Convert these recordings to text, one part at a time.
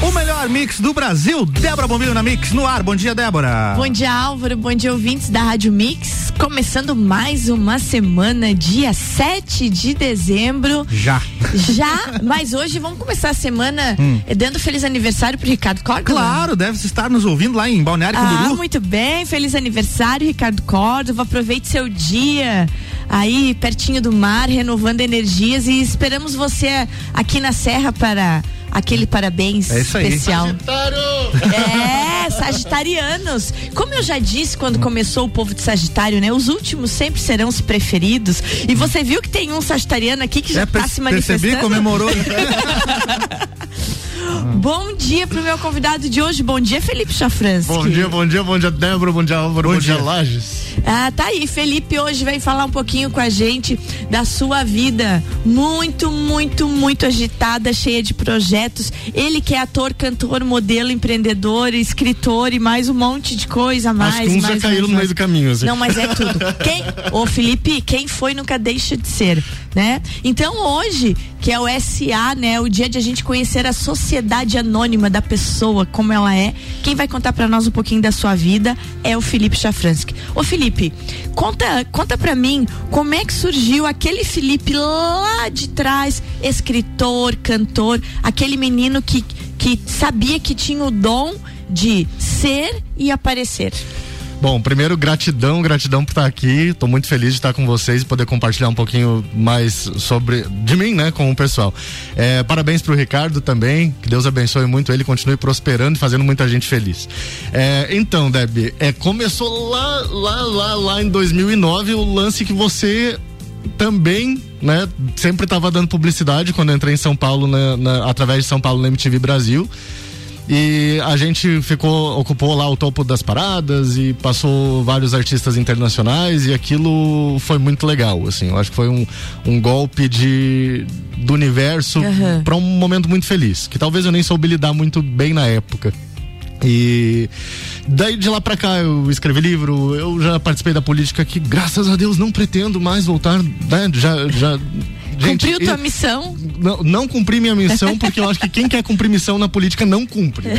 O melhor mix do Brasil, Débora Bombilho na Mix, no ar. Bom dia, Débora. Bom dia, Álvaro. Bom dia, ouvintes da Rádio Mix. Começando mais uma semana, dia 7 de dezembro. Já. Já, mas hoje vamos começar a semana hum. dando feliz aniversário pro Ricardo Córdova. Claro, deve estar nos ouvindo lá em Balneário Camboriú. Ah, muito bem. Feliz aniversário, Ricardo Córdova. Aproveite seu dia aí pertinho do mar, renovando energias e esperamos você aqui na Serra para aquele parabéns é especial. Sagitário! É, sagitarianos. Como eu já disse quando começou o povo de Sagitário, né? Os últimos sempre serão os preferidos. E você viu que tem um sagitariano aqui que já está se manifestando. Percebi, comemorou. Bom dia pro meu convidado de hoje. Bom dia, Felipe Chafransky. Bom dia, bom dia, bom dia, Débora. Bom dia, Álvaro. Bom, bom dia, dia, Lages. Ah, tá aí. Felipe hoje vai falar um pouquinho com a gente da sua vida muito, muito, muito agitada, cheia de projetos. Ele que é ator, cantor, modelo, empreendedor, escritor e mais um monte de coisa mais. Acho que uns mais, já caíram no meio do caminho. Assim. Não, mas é tudo. Quem, ô Felipe, quem foi nunca deixa de ser, né? Então hoje, que é o SA, né? O dia de a gente conhecer a sociedade anônima da pessoa, como ela é. Quem vai contar para nós um pouquinho da sua vida é o Felipe Chafransky. Ô Felipe, conta, conta para mim como é que surgiu aquele Felipe lá de trás, escritor, cantor, aquele menino que, que sabia que tinha o dom de ser e aparecer. Bom, primeiro, gratidão, gratidão por estar aqui. Estou muito feliz de estar com vocês e poder compartilhar um pouquinho mais sobre de mim, né, com o pessoal. É, parabéns para o Ricardo também. Que Deus abençoe muito ele, continue prosperando e fazendo muita gente feliz. É, então, Deb, é, começou lá, lá, lá, lá em 2009 o lance que você também, né, sempre estava dando publicidade quando entrei em São Paulo, na, na, através de São Paulo na MTV Brasil. E a gente ficou, ocupou lá o topo das paradas e passou vários artistas internacionais e aquilo foi muito legal, assim. Eu acho que foi um, um golpe de, do universo uhum. para um momento muito feliz, que talvez eu nem soube lidar muito bem na época. E daí de lá para cá eu escrevi livro, eu já participei da política que graças a Deus não pretendo mais voltar, né? Já já Gente, Cumpriu tua missão? Não, não cumpri minha missão, porque eu acho que quem quer cumprir missão na política não cumpre. Né?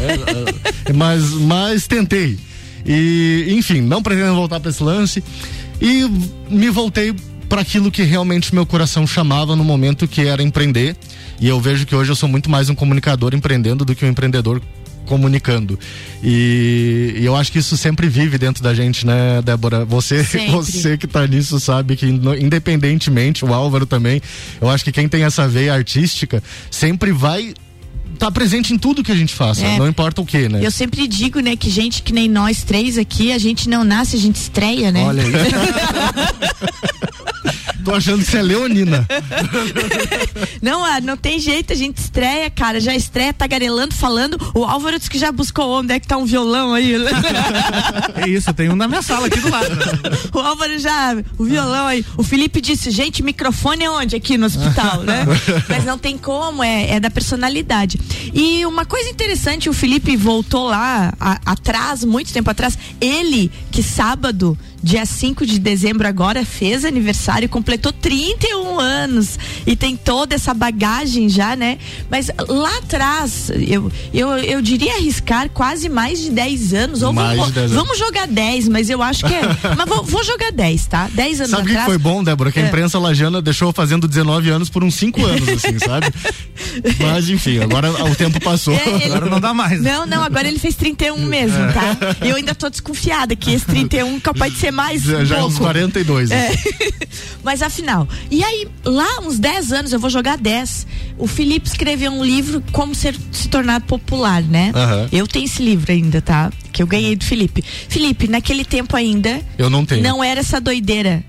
É, mas, mas tentei. E, enfim, não pretendo voltar para esse lance. E me voltei para aquilo que realmente meu coração chamava no momento que era empreender. E eu vejo que hoje eu sou muito mais um comunicador empreendendo do que um empreendedor comunicando. E, e, eu acho que isso sempre vive dentro da gente, né, Débora? Você, você que tá nisso sabe que independentemente, o Álvaro também, eu acho que quem tem essa veia artística sempre vai tá presente em tudo que a gente faça, é. não importa o que, né? Eu sempre digo, né, que gente que nem nós três aqui, a gente não nasce, a gente estreia, né? Olha aí. Tô achando que você é leonina. não, ah, não tem jeito, a gente estreia, cara. Já estreia tagarelando, falando. O Álvaro disse que já buscou onde é que tá um violão aí. é isso, tem um na minha sala aqui do lado. o Álvaro já, o violão aí. O Felipe disse, gente, microfone é onde? Aqui no hospital, né? Mas não tem como, é, é da personalidade. E uma coisa interessante, o Felipe voltou lá a, atrás, muito tempo atrás. Ele, que sábado dia 5 de dezembro agora fez aniversário, completou 31 anos e tem toda essa bagagem já, né? Mas lá atrás, eu, eu, eu diria arriscar quase mais de 10 anos. Ou mais vamos, 10 vamos jogar 10, mas eu acho que é. mas vou, vou, jogar 10, tá? 10 anos sabe atrás. que foi bom, Débora? Que a é. imprensa é. lajana deixou fazendo 19 anos por uns 5 anos, assim, sabe? Mas enfim, agora o tempo passou. É, ele... Agora não dá mais. Não, não, agora ele fez 31 mesmo, é. tá? Eu ainda tô desconfiada que esse 31 é capaz de ser mais. Já, um já pouco. uns 42. É. Mas afinal. E aí, lá, uns 10 anos, eu vou jogar 10. O Felipe escreveu um livro Como Ser, Se Tornar Popular, né? Uhum. Eu tenho esse livro ainda, tá? Que eu ganhei do Felipe. Felipe, naquele tempo ainda. Eu não tenho. Não era essa doideira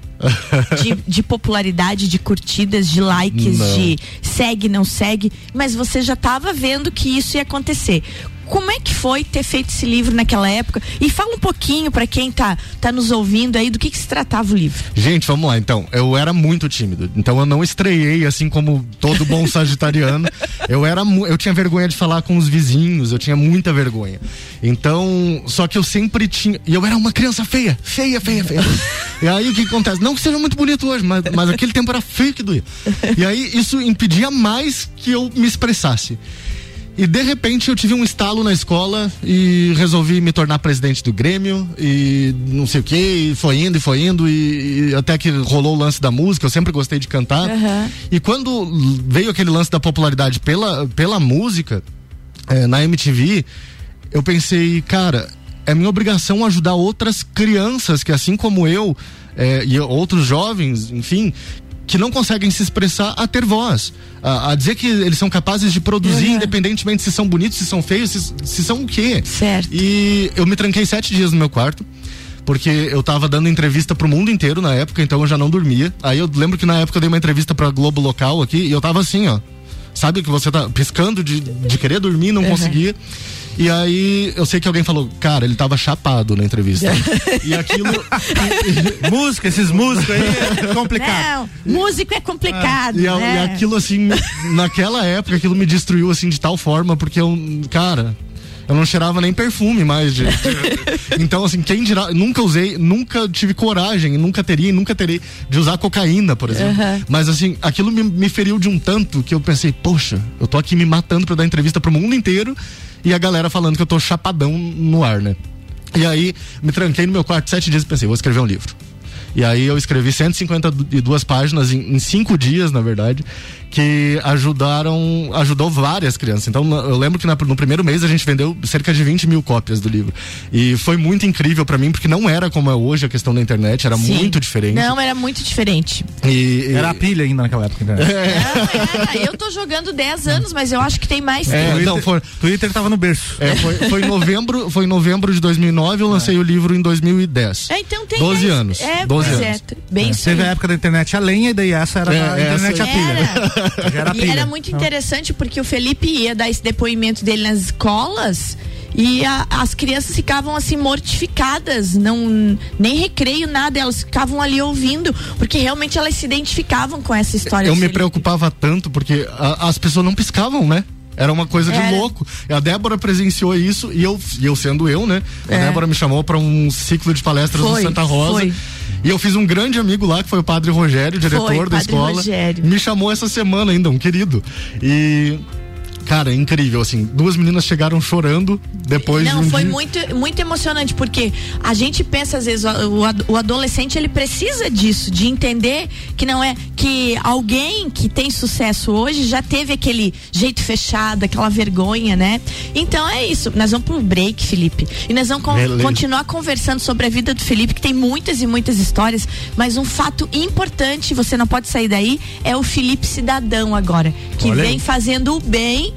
de, de, popularidade, de curtidas, de likes, não. de segue, não segue, mas você já estava vendo que isso ia acontecer como é que foi ter feito esse livro naquela época? E fala um pouquinho para quem tá, tá nos ouvindo aí do que, que se tratava o livro. Gente, vamos lá então. Eu era muito tímido, então eu não estreiei assim como todo bom sagitariano. eu era eu tinha vergonha de falar com os vizinhos, eu tinha muita vergonha. Então, só que eu sempre tinha, e eu era uma criança feia, feia, feia, feia. e aí o que acontece? Não que seja muito bonito hoje, mas, mas aquele tempo era feio que doía. E aí isso impedia mais que eu me expressasse. E de repente eu tive um estalo na escola e resolvi me tornar presidente do Grêmio e não sei o que, e foi indo e foi indo e, e, até que rolou o lance da música, eu sempre gostei de cantar. Uhum. E quando veio aquele lance da popularidade pela, pela música é, na MTV, eu pensei, cara, é minha obrigação ajudar outras crianças que assim como eu é, e outros jovens, enfim, que não conseguem se expressar a ter voz. A, a dizer que eles são capazes de produzir, uhum. independentemente se são bonitos, se são feios, se, se são o quê. Certo. E eu me tranquei sete dias no meu quarto porque eu tava dando entrevista pro mundo inteiro na época, então eu já não dormia. Aí eu lembro que na época eu dei uma entrevista pra Globo Local aqui e eu tava assim, ó. Sabe que você tá piscando de, de querer dormir, não uhum. conseguia. E aí eu sei que alguém falou, cara, ele tava chapado na entrevista. e aquilo. música, esses músicos aí é complicado. Não, músico é complicado. É, e, né? e aquilo assim, naquela época, aquilo me destruiu assim de tal forma, porque eu, cara, eu não cheirava nem perfume mais. De, de, então, assim, quem dirá, nunca usei, nunca tive coragem, nunca teria, nunca terei de usar cocaína, por exemplo. Uhum. Mas, assim, aquilo me, me feriu de um tanto que eu pensei, poxa, eu tô aqui me matando pra dar entrevista pro mundo inteiro e a galera falando que eu tô chapadão no ar, né? E aí me tranquei no meu quarto sete dias e pensei, vou escrever um livro. E aí eu escrevi 152 páginas em, em cinco dias, na verdade que ajudaram, ajudou várias crianças. Então, eu lembro que na, no primeiro mês a gente vendeu cerca de 20 mil cópias do livro. E foi muito incrível para mim, porque não era como é hoje a questão da internet, era Sim. muito diferente. Não, era muito diferente. E, e... Era a pilha ainda naquela época. Né? É. Não, Eu tô jogando 10 anos, mas eu acho que tem mais é, tempo. Então, foi, Twitter tava no berço. É, foi, foi, em novembro, foi em novembro de 2009, eu lancei é. o livro em 2010. É, então tem 12 anos. É, 12 anos. É, bem é. Teve a época da internet a lenha e daí essa era a internet a pilha. Era e era muito interessante porque o Felipe ia dar esse depoimento dele nas escolas e a, as crianças ficavam assim mortificadas, não nem recreio nada, elas ficavam ali ouvindo, porque realmente elas se identificavam com essa história. Eu me preocupava tanto porque a, as pessoas não piscavam, né? Era uma coisa Era. de louco. A Débora presenciou isso e eu, e eu sendo eu, né? A é. Débora me chamou para um ciclo de palestras foi, no Santa Rosa. Foi. E eu fiz um grande amigo lá, que foi o Padre Rogério, diretor foi, da padre escola. Rogério. Me chamou essa semana ainda, um querido. E Cara, é incrível, assim. Duas meninas chegaram chorando depois Não, de um foi dia... muito, muito emocionante, porque a gente pensa, às vezes, o, o adolescente ele precisa disso, de entender que não é que alguém que tem sucesso hoje já teve aquele jeito fechado, aquela vergonha, né? Então é isso. Nós vamos pro break, Felipe. E nós vamos con continuar conversando sobre a vida do Felipe, que tem muitas e muitas histórias, mas um fato importante, você não pode sair daí, é o Felipe Cidadão agora, que Olha vem aí. fazendo o bem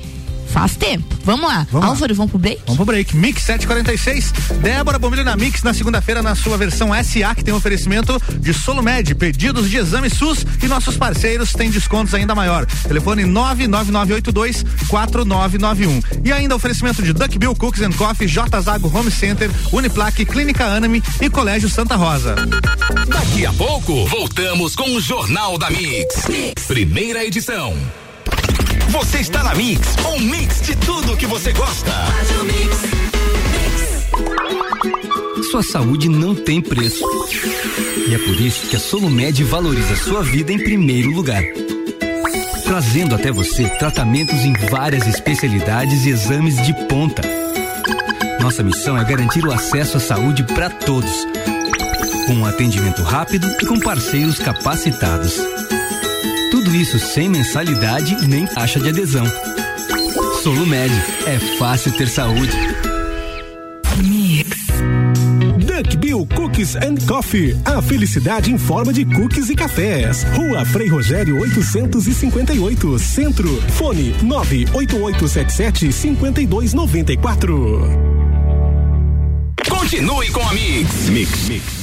Faz tempo. Vamos lá. Vamos Álvaro, lá. vamos pro break? Vamos pro break. Mix 746. Débora Bombilho na Mix na segunda-feira na sua versão SA, que tem oferecimento de Solomed, pedidos de exame SUS e nossos parceiros têm descontos ainda maior. Telefone 99982 4991. E ainda oferecimento de Duck Bill Cooks and Coffee, J Zago Home Center, Uniplaque, Clínica Anami e Colégio Santa Rosa. Daqui a pouco, voltamos com o Jornal da mix. mix. Primeira edição. Você está na Mix, um mix de tudo que você gosta. Sua saúde não tem preço. E é por isso que a Solumed valoriza sua vida em primeiro lugar. Trazendo até você tratamentos em várias especialidades e exames de ponta. Nossa missão é garantir o acesso à saúde para todos. Com um atendimento rápido e com parceiros capacitados. Tudo isso sem mensalidade nem taxa de adesão. Solumed, é fácil ter saúde. Mix. Duck Bill Cookies and Coffee. A felicidade em forma de cookies e cafés. Rua Frei Rogério 858, Centro. Fone 98877 5294. Continue com a Mix. Mix. Mix.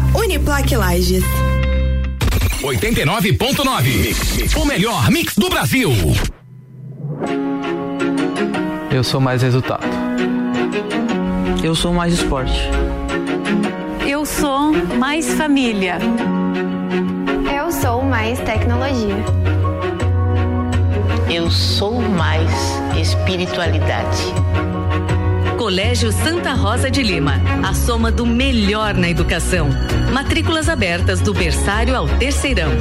arroba Uniplaque Lages. 89.9. O melhor mix do Brasil. Eu sou mais resultado. Eu sou mais esporte. Eu sou mais família. Eu sou mais tecnologia. Eu sou mais espiritualidade. Colégio Santa Rosa de Lima, a soma do melhor na educação. Matrículas abertas do berçário ao terceirão.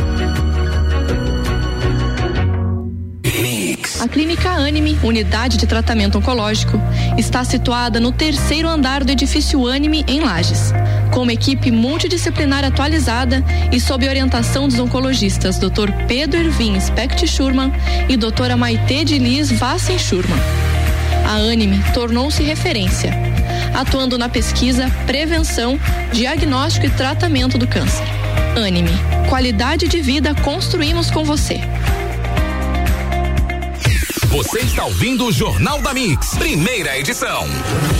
A Clínica Anime, unidade de tratamento oncológico, está situada no terceiro andar do edifício Anime, em Lages. Com uma equipe multidisciplinar atualizada e sob orientação dos oncologistas Dr. Pedro Ervin Specht Schurman e doutora Maite de Liz Vassen Schurman. A Anime tornou-se referência, atuando na pesquisa, prevenção, diagnóstico e tratamento do câncer. Anime, qualidade de vida construímos com você. Você está ouvindo o Jornal da Mix, primeira edição.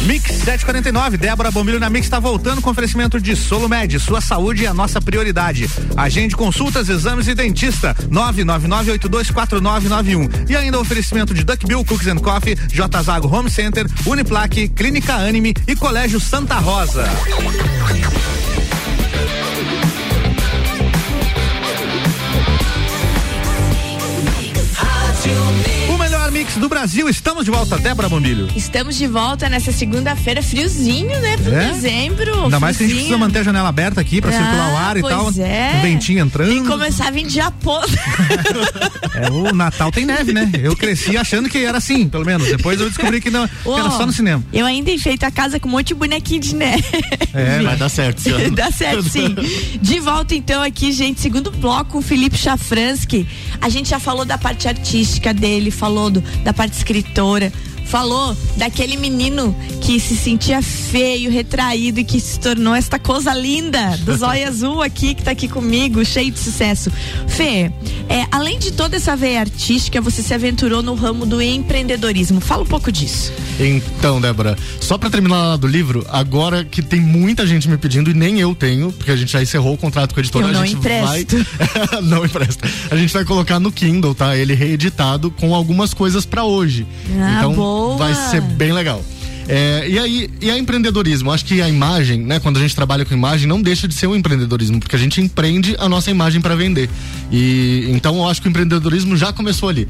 Mix 749, Débora Bombilho na Mix está voltando com oferecimento de Solumed. Sua saúde é a nossa prioridade. Agende consultas, exames e dentista. 999824991. E ainda oferecimento de Duck Bill Cookies and Coffee, J Zago Home Center, Uniplaque, Clínica Anime e Colégio Santa Rosa. Melhor mix do Brasil. Estamos de volta, Débora Bombilho. Estamos de volta nessa segunda-feira, friozinho, né? Pro É? dezembro. Ainda mais que a gente precisa manter a janela aberta aqui pra Ah, circular o ar e pois tal. é. Um ventinho entrando. Tem que começar a vir de Japão. É, o Natal tem neve, né? Eu cresci achando que era assim, pelo menos. Depois eu descobri que, não, que era só no cinema. Eu ainda enfeito a casa com um monte de bonequinho de neve. É, Vai dar certo ano. Dá certo, sim. De volta então aqui, gente, segundo bloco, o Felipe Chafransky. A gente já falou da parte artística dele, falou do- da parte escritora, falou daquele menino que se sentia feio, retraído e que se tornou esta coisa linda do zóio azul aqui, que tá aqui comigo, cheio de sucesso. Fê, é, além de toda essa veia artística, você se aventurou no ramo do empreendedorismo. Fala um pouco disso. Então, Débora, só pra terminar lá do livro, agora que tem muita gente me pedindo e nem eu tenho, porque a gente já encerrou o contrato com a editora, Eu não a gente empresto. vai não empresta. A gente vai colocar no Kindle, tá? Ele reeditado com algumas coisas pra hoje. Ah, então boa. vai ser bem legal. É, e aí, e a empreendedorismo? Acho que a imagem, né? Quando a gente trabalha com imagem, não deixa de ser um empreendedorismo, porque a gente empreende a nossa imagem para vender. E então eu acho que o empreendedorismo já começou ali.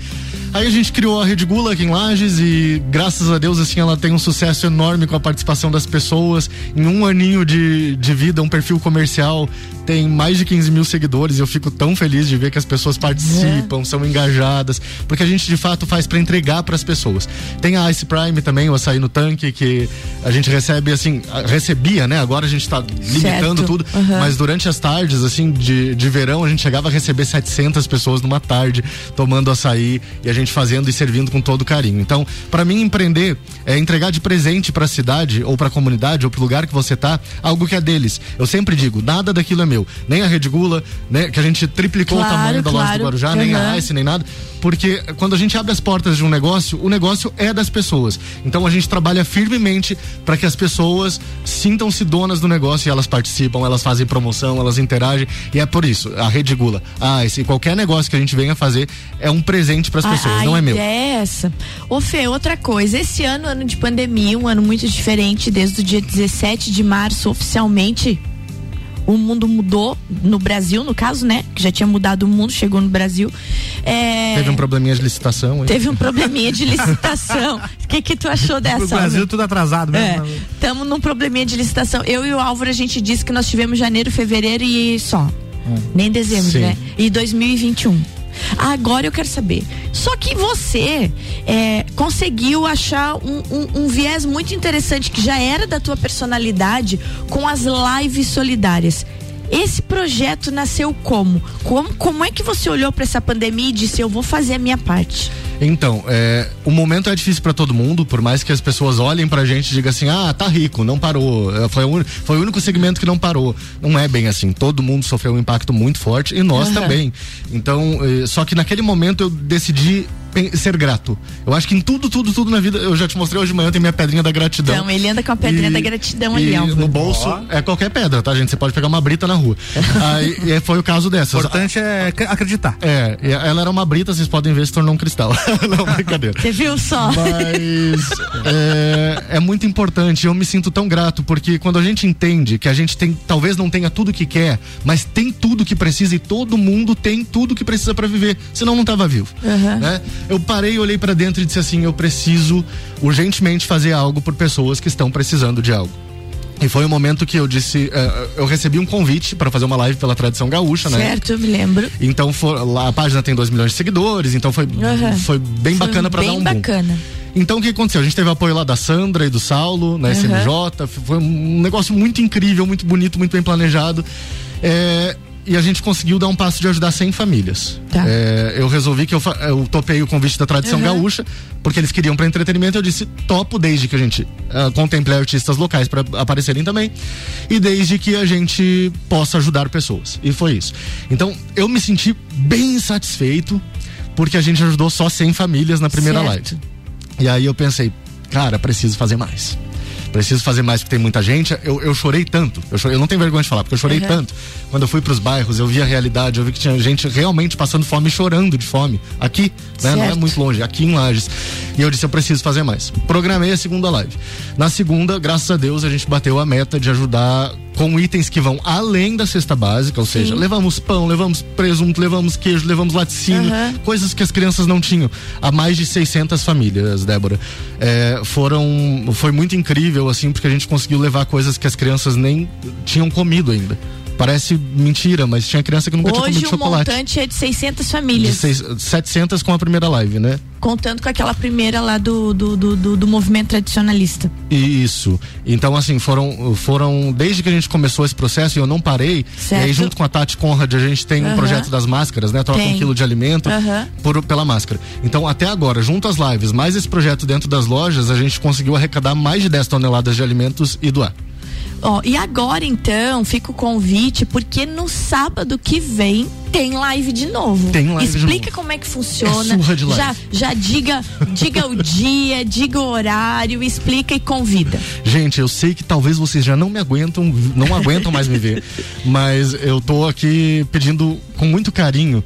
Aí a gente criou a Rede Gula aqui em Lages e graças a Deus assim ela tem um sucesso enorme com a participação das pessoas. Em um aninho de, de vida, um perfil comercial tem mais de 15 mil seguidores. Eu fico tão feliz de ver que as pessoas participam, são engajadas, porque a gente de fato faz para entregar para as pessoas. Tem a Ice Prime também, o açaí no tanque, que a gente recebe assim, recebia, né? Agora a gente tá limitando Certo. tudo, Aham. mas durante as tardes, assim, de, de verão, a gente chegava a receber 700 pessoas numa tarde tomando açaí e a gente fazendo e servindo com todo carinho. Então, para mim, empreender é entregar de presente para a cidade ou para a comunidade ou para o lugar que você tá algo que é deles. Eu sempre digo, nada daquilo é meu. Nem a Rede Gula, né, que a gente triplicou Claro, o tamanho da loja claro. do Guarujá, nem a. Ice, nem nada. Porque quando a gente abre as portas de um negócio, o negócio é das pessoas. Então a gente trabalha firmemente para que as pessoas sintam-se donas do negócio e elas participam, elas fazem promoção, elas interagem. E é por isso, a Rede Gula, ah, esse, qualquer negócio que a gente venha fazer é um presente para as A- pessoas, a não é meu. é essa. Ô Fê, outra coisa, esse ano, ano de pandemia, um ano muito diferente, desde o dia 17 de março, oficialmente, o mundo mudou no Brasil, no caso, né? Que já tinha mudado o mundo, chegou no Brasil. É... Teve um probleminha de licitação. Hein? Teve um probleminha de licitação. O que que tu achou dessa? O Brasil tudo atrasado mesmo. Estamos é. num probleminha de licitação. Eu e o Álvaro, a gente disse que nós tivemos janeiro, fevereiro e só. Hum. Nem dezembro, Sim. né? E 2021. Agora eu quero saber. Só que você é, conseguiu achar um, um, um, viés muito interessante que já era da tua personalidade com as lives solidárias. Esse projeto nasceu como? Como, como é que você olhou para essa pandemia e disse: eu vou fazer a minha parte? Então, é, o momento é difícil para todo mundo, por mais que as pessoas olhem pra gente e digam assim: ah, tá rico, não parou. É, foi o, foi o único segmento que não parou. Não é bem assim. Todo mundo sofreu um impacto muito forte e nós uhum. também. Então, é, só que naquele momento eu decidi ser grato. Eu acho que em tudo, tudo, tudo na vida, eu já te mostrei hoje de manhã, tem minha pedrinha da gratidão. Então, ele anda com a pedrinha e, da gratidão ali, ó. No bolso oh. é qualquer pedra, tá, gente? Você pode pegar uma brita na rua. Aí, e foi o caso dessa. O importante é acreditar. É, ela era uma brita, vocês podem ver, se tornou um cristal. Não, brincadeira. Você viu só? Mas é, é muito importante, eu me sinto tão grato, porque quando a gente entende que a gente tem, talvez não tenha tudo que quer, mas tem tudo que precisa e todo mundo tem tudo que precisa para viver, senão não tava vivo. Uhum. Né? Eu parei, olhei para dentro e disse assim: eu preciso urgentemente fazer algo por pessoas que estão precisando de algo. E foi o um momento que eu disse, uh, eu recebi um convite para fazer uma live pela tradição gaúcha, né? Certo, me lembro. Então for, lá a página tem 2 milhões de seguidores, então foi, uhum. foi bem foi bacana para dar um Bem bacana. Então o que aconteceu? A gente teve apoio lá da Sandra e do Saulo, na uhum. SMJ, foi um negócio muito incrível, muito bonito, muito bem planejado. É, e a gente conseguiu dar um passo de ajudar 100 famílias. Tá. É, eu resolvi que eu, eu topei o convite da tradição uhum. gaúcha, porque eles queriam para entretenimento. Eu disse topo desde que a gente uh, contemple artistas locais para aparecerem também e desde que a gente possa ajudar pessoas. E foi isso. Então eu me senti bem satisfeito porque a gente ajudou só 100 famílias na primeira certo. live. E aí eu pensei, cara, preciso fazer mais preciso fazer mais porque tem muita gente. Eu, eu chorei tanto, eu, chorei, eu não tenho vergonha de falar, porque eu chorei uhum. tanto. Quando eu fui para os bairros, eu vi a realidade, eu vi que tinha gente realmente passando fome e chorando de fome. Aqui, né? Não é muito longe, aqui em Lages. E eu disse, eu preciso fazer mais. Programei a segunda live. Na segunda, graças a Deus, a gente bateu a meta de ajudar com itens que vão além da cesta básica, ou Sim. seja, levamos pão, levamos presunto, levamos queijo, levamos laticínio, uhum. coisas que as crianças não tinham. Há mais de 600 famílias, Débora. É, foram, foi muito incrível, assim, porque a gente conseguiu levar coisas que as crianças nem tinham comido ainda. Parece mentira, mas tinha criança que nunca Hoje, tinha comido chocolate. Hoje o montante é de 600 famílias. De seis, 700 com a primeira live, né? Contando com aquela primeira lá do, do, do, do, do movimento tradicionalista. Isso. Então, assim, foram, foram. Desde que a gente começou esse processo e eu não parei, certo. e aí junto com a Tati Conrad, a gente tem um projeto das máscaras, né? Troca tem. um quilo de alimento por, pela máscara. Então, até agora, junto às lives, mais esse projeto dentro das lojas, a gente conseguiu arrecadar mais de 10 toneladas de alimentos e doar. Ó, e agora então fica o convite, porque no sábado que vem tem live de novo. Tem live Explica de novo. como é que funciona. É de live. Já, já diga, diga o dia, diga o horário, explica e convida. Gente, eu sei que talvez vocês já não me aguentam, não aguentam mais me ver, mas eu tô aqui pedindo com muito carinho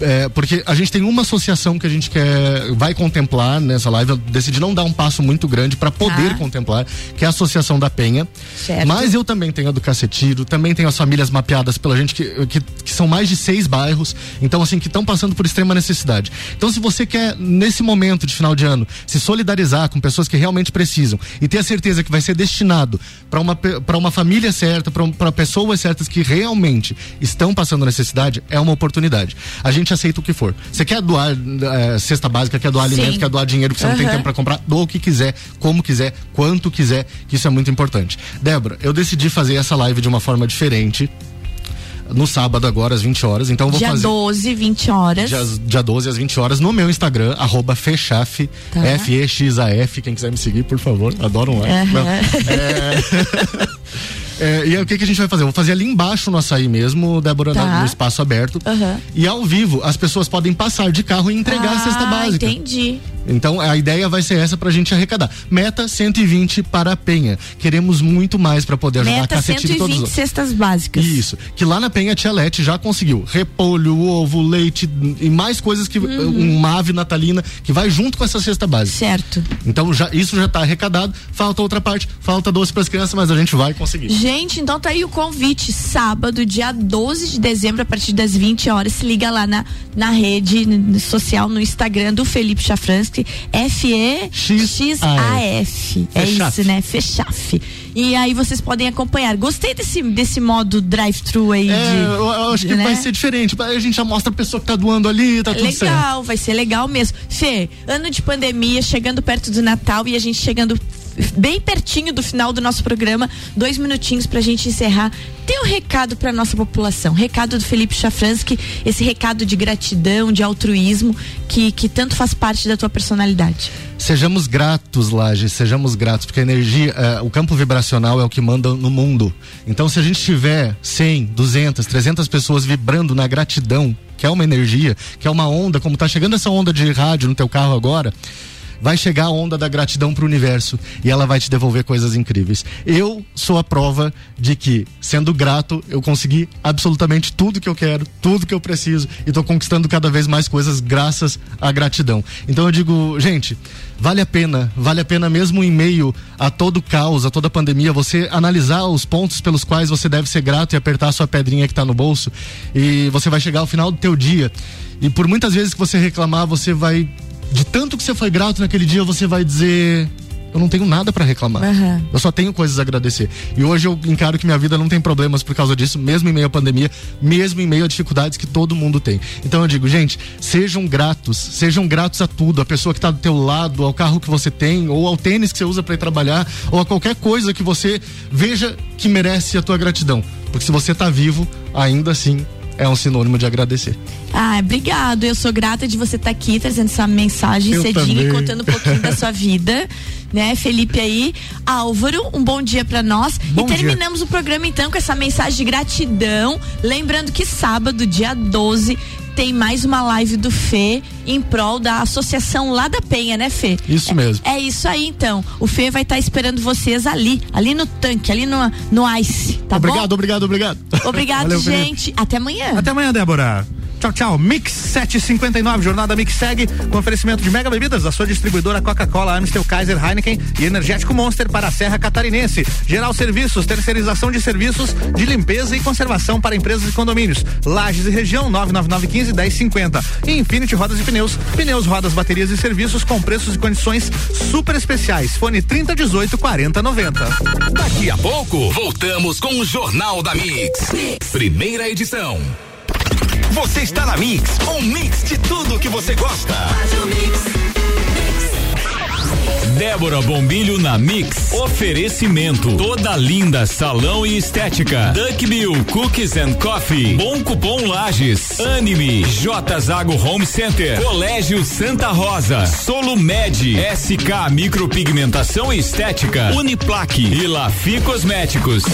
é, porque a gente tem uma associação que a gente quer vai contemplar nessa live. Eu decidi não dar um passo muito grande para poder ah. contemplar, que é a Associação da Penha. Certo. Mas eu também tenho a do Cacetiro, também tenho as famílias mapeadas pela gente, que, que, que são mais de seis bairros, então assim, que estão passando por extrema necessidade. Então, se você quer, nesse momento de final de ano, se solidarizar com pessoas que realmente precisam e ter a certeza que vai ser destinado para uma, uma família certa, para pessoas certas que realmente estão passando necessidade, é uma oportunidade. A gente gente aceita o que for. Você quer doar é, cesta básica, quer doar Sim. alimento, quer doar dinheiro que você uhum. não tem tempo para comprar, doa o que quiser, como quiser, quanto quiser, que isso é muito importante. Débora, eu decidi fazer essa live de uma forma diferente no sábado agora às 20 horas. Então vou dia fazer. Dia 12, 20 horas. Dia, dia 12 às 20 horas no meu Instagram, arroba Fechaf, tá. F-E-X-A-F. Quem quiser me seguir, por favor, adoro um like. Uhum. É... É, e aí o que, que a gente vai fazer? Eu vou fazer ali embaixo no açaí mesmo, Débora, tá. no espaço aberto. Uhum. E ao vivo, as pessoas podem passar de carro e entregar ah, a cesta básica. Entendi. Então a ideia vai ser essa pra gente arrecadar. Meta 120 para a Penha. Queremos muito mais para poder ajudar Meta a Cacetinga e todos os 120 outros. cestas básicas. Isso. Que lá na Penha a Tia Lete já conseguiu repolho, ovo, leite e mais coisas que Uhum. uma ave natalina que vai junto com essa cesta básica. Certo. Então já isso já tá arrecadado. Falta outra parte, falta doce para as crianças, mas a gente vai conseguir. Gente, então tá aí o convite. Sábado, dia 12 de dezembro, a partir das 20 horas. Se liga lá na, na rede social, no Instagram do Felipe Chafransky. F-E-X-A-F. É isso, né? Fechaf. E aí vocês podem acompanhar. Gostei desse, desse modo drive-thru aí. É, de, eu, eu acho que né? vai ser diferente. Aí a gente já mostra a pessoa que tá doando ali, tá tudo certo. Legal, vai ser legal mesmo. Fê, ano de pandemia, chegando perto do Natal e a gente chegando bem pertinho do final do nosso programa, dois minutinhos pra gente encerrar. Tem um recado pra nossa população, recado do Felipe Chafransky, esse recado de gratidão, de altruísmo, que, que tanto faz parte da tua personalidade. Sejamos gratos, Laje, sejamos gratos, porque a energia, eh, o campo vibracional é o que manda no mundo. Então, se a gente tiver 100, 200, 300 pessoas vibrando na gratidão, que é uma energia, que é uma onda, como tá chegando essa onda de rádio no teu carro agora, vai chegar a onda da gratidão pro universo e ela vai te devolver coisas incríveis. Eu sou a prova de que, sendo grato, eu consegui absolutamente tudo que eu quero, tudo que eu preciso e tô conquistando cada vez mais coisas graças à gratidão. Então eu digo, gente, vale a pena, vale a pena mesmo em meio a todo o caos, a toda pandemia, você analisar os pontos pelos quais você deve ser grato e apertar a sua pedrinha que tá no bolso e você vai chegar ao final do teu dia e por muitas vezes que você reclamar, você vai de tanto que você foi grato naquele dia, você vai dizer eu não tenho nada para reclamar. Aham. Eu só tenho coisas a agradecer. E hoje eu encaro que minha vida não tem problemas por causa disso, mesmo em meio à pandemia, mesmo em meio a dificuldades que todo mundo tem. Então eu digo, gente, sejam gratos, sejam gratos a tudo, a pessoa que tá do teu lado, ao carro que você tem, ou ao tênis que você usa para ir trabalhar, ou a qualquer coisa que você veja que merece a tua gratidão. Porque se você tá vivo, ainda assim é um sinônimo de agradecer. Ah, obrigado. Eu sou grata de você estar aqui trazendo essa mensagem Eu cedinho e também. contando um pouquinho da sua vida, né? Felipe aí, Álvaro, um bom dia pra nós. Bom e dia. terminamos o programa então com essa mensagem de gratidão, lembrando que sábado, dia 12, tem mais uma live do Fê em prol da associação lá da Penha, né, Fê? Isso mesmo. É isso aí, então. O Fê vai estar esperando vocês ali, ali no tanque, ali no, no ice, tá obrigado, bom? obrigado, obrigado. Obrigado, Valeu, Felipe. gente. Até amanhã. Até amanhã, Débora. Tchau, tchau. Mix 759, Jornada Mix segue com oferecimento de Mega Bebidas, a sua distribuidora Coca-Cola, Amstel, Kaiser, Heineken e Energético Monster para a Serra Catarinense. Geral Serviços, terceirização de serviços de limpeza e conservação para empresas e condomínios. Lages e região 99915 1050. E Infinity Rodas e Pneus, pneus, rodas, baterias e serviços com preços e condições super especiais. Fone 3018 4090. Daqui a pouco, voltamos com o Jornal da Mix. Primeira edição. Você está na Mix, um mix de tudo que você gosta. Débora Bombilho na Mix. Oferecimento. Toda linda salão e estética. Duck Bill Cookies and Coffee. Bom Cupom Lages. Anime. J Zago Home Center. Colégio Santa Rosa. Solo Med. SK Micropigmentação e Estética. Uniplaque. E Lafi Cosméticos.